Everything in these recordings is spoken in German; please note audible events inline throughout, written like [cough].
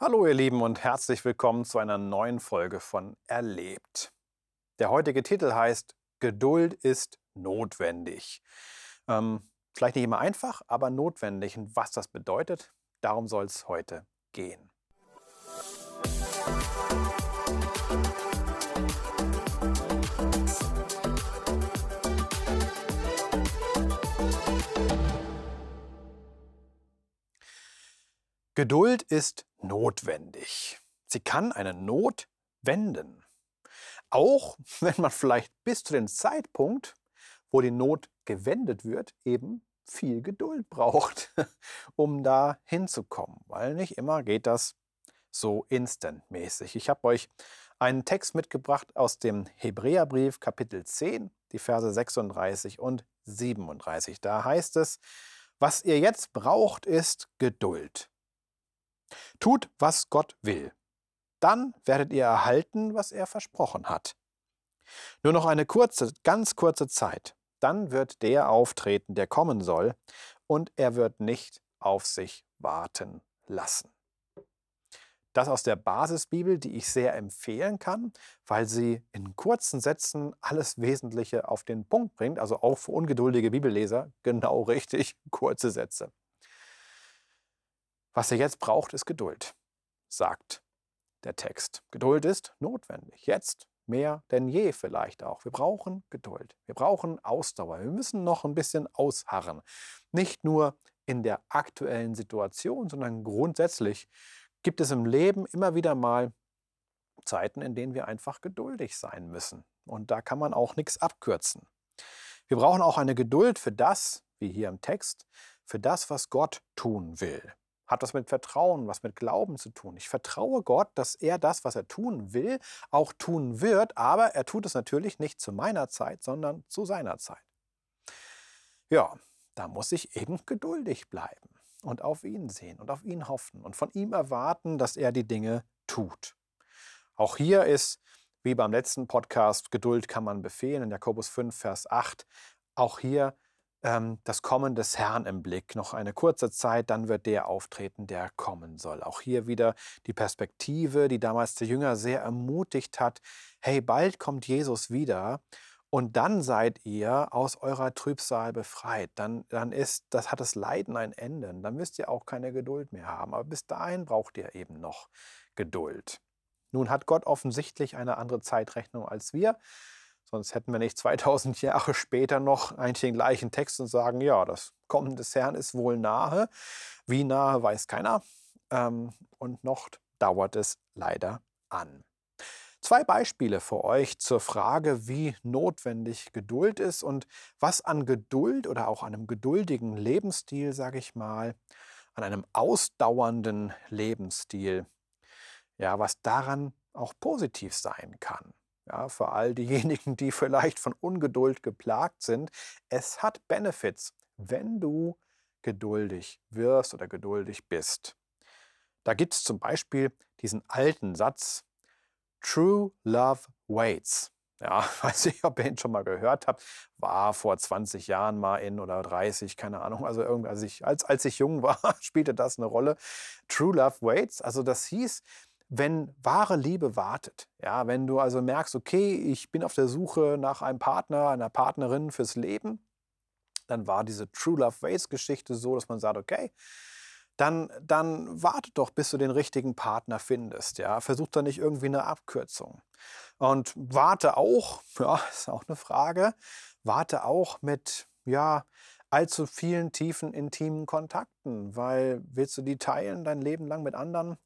Hallo ihr Lieben und herzlich willkommen zu einer neuen Folge von Erlebt. Der heutige Titel heißt Geduld ist notwendig. Ähm, vielleicht nicht immer einfach, aber notwendig. Und was das bedeutet, darum soll es heute gehen. Geduld ist notwendig. Sie kann eine Not wenden. Auch [laughs] wenn man vielleicht bis zu dem Zeitpunkt, wo die Not gewendet wird, eben viel Geduld braucht, [laughs] um da hinzukommen. Weil nicht immer geht das so instantmäßig. Ich habe euch einen Text mitgebracht aus dem Hebräerbrief Kapitel 10, die Verse 36 und 37. Da heißt es, was ihr jetzt braucht, ist Geduld. Tut, was Gott will. Dann werdet ihr erhalten, was er versprochen hat. Nur noch eine kurze, ganz kurze Zeit. Dann wird der auftreten, der kommen soll, und er wird nicht auf sich warten lassen. Das aus der Basisbibel, die ich sehr empfehlen kann, weil sie in kurzen Sätzen alles Wesentliche auf den Punkt bringt, also auch für ungeduldige Bibelleser genau richtig kurze Sätze. Was ihr jetzt braucht, ist Geduld, sagt der Text. Geduld ist notwendig. Jetzt mehr denn je vielleicht auch. Wir brauchen Geduld. Wir brauchen Ausdauer. Wir müssen noch ein bisschen ausharren. Nicht nur in der aktuellen Situation, sondern grundsätzlich gibt es im Leben immer wieder mal Zeiten, in denen wir einfach geduldig sein müssen. Und da kann man auch nichts abkürzen. Wir brauchen auch eine Geduld für das, wie hier im Text, für das, was Gott tun will hat was mit Vertrauen, was mit Glauben zu tun. Ich vertraue Gott, dass er das, was er tun will, auch tun wird, aber er tut es natürlich nicht zu meiner Zeit, sondern zu seiner Zeit. Ja, da muss ich eben geduldig bleiben und auf ihn sehen und auf ihn hoffen und von ihm erwarten, dass er die Dinge tut. Auch hier ist, wie beim letzten Podcast, Geduld kann man befehlen, in Jakobus 5, Vers 8, auch hier ähm, das Kommen des Herrn im Blick. Noch eine kurze Zeit, dann wird der auftreten, der kommen soll. Auch hier wieder die Perspektive, die damals der Jünger sehr ermutigt hat. Hey, bald kommt Jesus wieder. Und dann seid ihr aus eurer Trübsal befreit. Dann, dann ist, das hat das Leiden ein Ende. Dann müsst ihr auch keine Geduld mehr haben. Aber bis dahin braucht ihr eben noch Geduld. Nun hat Gott offensichtlich eine andere Zeitrechnung als wir. Sonst hätten wir nicht 2000 [laughs] Jahre später noch eigentlich den gleichen Text und sagen, ja, das Kommen des Herrn ist wohl nahe. Wie nahe, weiß keiner. Ähm, und noch dauert es leider an. Zwei Beispiele für euch zur Frage, wie notwendig Geduld ist und was an Geduld oder auch einem geduldigen Lebensstil, sage ich mal, an einem ausdauernden Lebensstil, ja, was daran auch positiv sein kann ja, für all diejenigen, die vielleicht von Ungeduld geplagt sind. Es hat Benefits, wenn du geduldig wirst oder geduldig bist. Da gibt es zum Beispiel diesen alten Satz, True Love Waits. Ja, [laughs] weiß ich, ob ihr ihn schon mal gehört habt, war vor 20 Jahren mal in oder 30, keine Ahnung. Also irgendwie, als ich, als, als ich jung [laughs] war, spielte das eine Rolle. True Love Waits, also das hieß, wenn wahre Liebe wartet, ja, wenn du also merkst, okay, ich bin auf der Suche nach einem Partner, einer Partnerin fürs Leben, dann war diese True Love Waits Geschichte so, dass man sagt, okay, dann, dann warte doch, bis du den richtigen Partner findest. Ja? Versuch da nicht irgendwie eine Abkürzung. Und warte auch, [laughs] ja, ist auch eine Frage, warte auch mit, ja, allzu vielen tiefen, intimen Kontakten, weil willst du die teilen dein Leben lang mit anderen?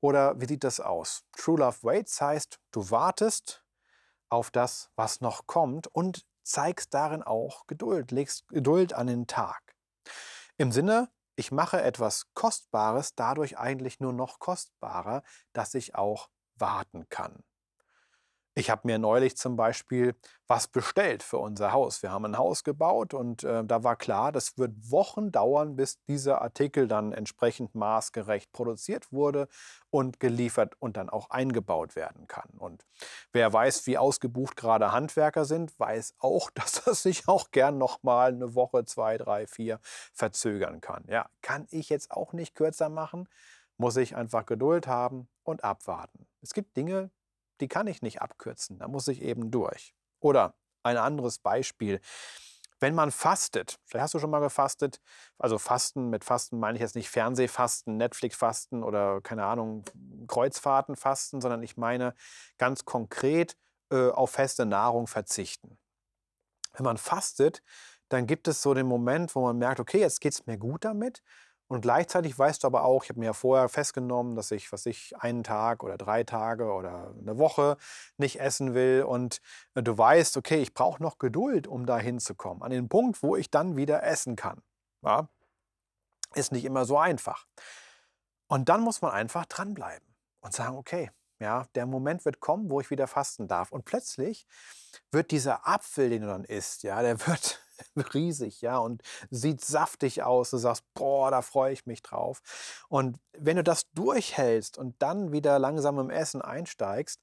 Oder wie sieht das aus? True Love Waits heißt, du wartest auf das, was noch kommt und zeigst darin auch Geduld, legst Geduld an den Tag. Im Sinne, ich mache etwas Kostbares dadurch eigentlich nur noch kostbarer, dass ich auch warten kann. Ich habe mir neulich zum Beispiel was bestellt für unser Haus. Wir haben ein Haus gebaut und äh, da war klar, das wird Wochen dauern, bis dieser Artikel dann entsprechend maßgerecht produziert wurde und geliefert und dann auch eingebaut werden kann. Und wer weiß, wie ausgebucht gerade Handwerker sind, weiß auch, [laughs] dass das sich auch gern nochmal eine Woche, zwei, drei, vier verzögern kann. Ja, kann ich jetzt auch nicht kürzer machen muss ich einfach Geduld haben und abwarten. Es gibt Dinge, die kann ich nicht abkürzen, da muss ich eben durch. Oder ein anderes Beispiel. Wenn man fastet, vielleicht hast du schon mal gefastet, also Fasten, mit Fasten meine ich jetzt nicht Fernsehfasten, Netflix-Fasten oder keine Ahnung, Kreuzfahrten-Fasten, sondern ich meine ganz konkret äh, auf feste Nahrung verzichten. Wenn man fastet, dann gibt es so den Moment, wo man merkt, okay, jetzt geht es mir gut damit. Und gleichzeitig weißt du aber auch, ich habe mir ja vorher festgenommen, dass ich, was ich, einen Tag oder drei Tage oder eine Woche nicht essen will. Und äh, du weißt, okay, ich brauche noch Geduld, um da hinzukommen. An den Punkt, wo ich dann wieder essen kann. Ja? Ist nicht immer so einfach. Und dann muss man einfach dranbleiben und sagen, okay, ja, der Moment wird kommen, wo ich wieder fasten darf. Und plötzlich wird dieser Apfel, den du dann isst, ja, der [laughs] wird [laughs] riesig, ja, und sieht saftig aus. Du sagst, boah, da freue ich mich drauf. Und wenn du das durchhältst und dann wieder langsam im Essen einsteigst,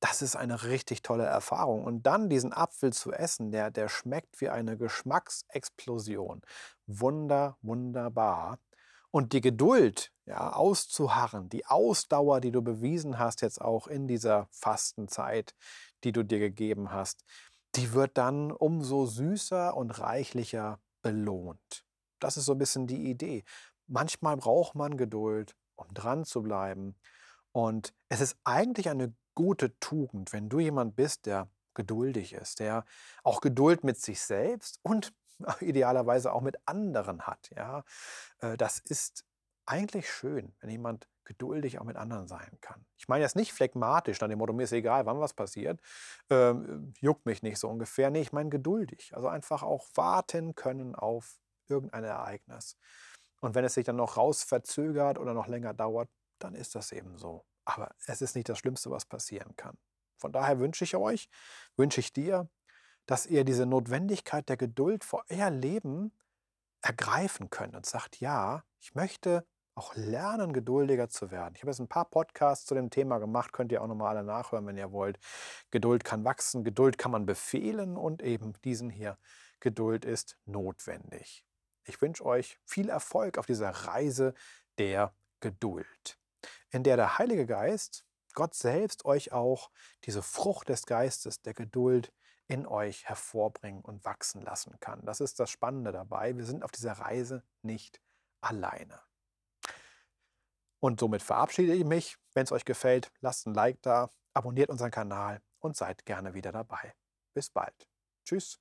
das ist eine richtig tolle Erfahrung. Und dann diesen Apfel zu essen, der, der schmeckt wie eine Geschmacksexplosion. Wunder, wunderbar. Und die Geduld, ja, auszuharren, die Ausdauer, die du bewiesen hast, jetzt auch in dieser Fastenzeit, die du dir gegeben hast, die wird dann umso süßer und reichlicher belohnt. Das ist so ein bisschen die Idee. Manchmal braucht man Geduld, um dran zu bleiben. Und es ist eigentlich eine gute Tugend, wenn du jemand bist, der geduldig ist, der auch Geduld mit sich selbst und [laughs] idealerweise auch mit anderen hat. Ja, äh, das ist eigentlich schön, wenn jemand geduldig auch mit anderen sein kann. Ich meine jetzt nicht phlegmatisch, nach dem Motto, mir ist egal, wann was passiert, ähm, juckt mich nicht so ungefähr. Nee, ich meine geduldig. Also einfach auch warten können auf irgendein Ereignis. Und wenn es sich dann noch raus verzögert oder noch länger dauert, dann ist das eben so. Aber es ist nicht das Schlimmste, was passieren kann. Von daher wünsche ich euch, wünsche ich dir, dass ihr diese Notwendigkeit der Geduld vor euer Leben ergreifen könnt und sagt, ja, ich möchte auch lernen, geduldiger zu werden. Ich habe jetzt ein paar Podcasts zu dem Thema gemacht, könnt ihr auch nochmal alle nachhören, wenn ihr wollt. Geduld kann wachsen, Geduld kann man befehlen und eben diesen hier, Geduld ist notwendig. Ich wünsche euch viel Erfolg auf dieser Reise der Geduld, in der der Heilige Geist, Gott selbst, euch auch diese Frucht des Geistes, der Geduld, in euch hervorbringen und wachsen lassen kann. Das ist das Spannende dabei. Wir sind auf dieser Reise nicht alleine. Und somit verabschiede ich mich. Wenn es euch gefällt, lasst ein Like da, abonniert unseren Kanal und seid gerne wieder dabei. Bis bald. Tschüss.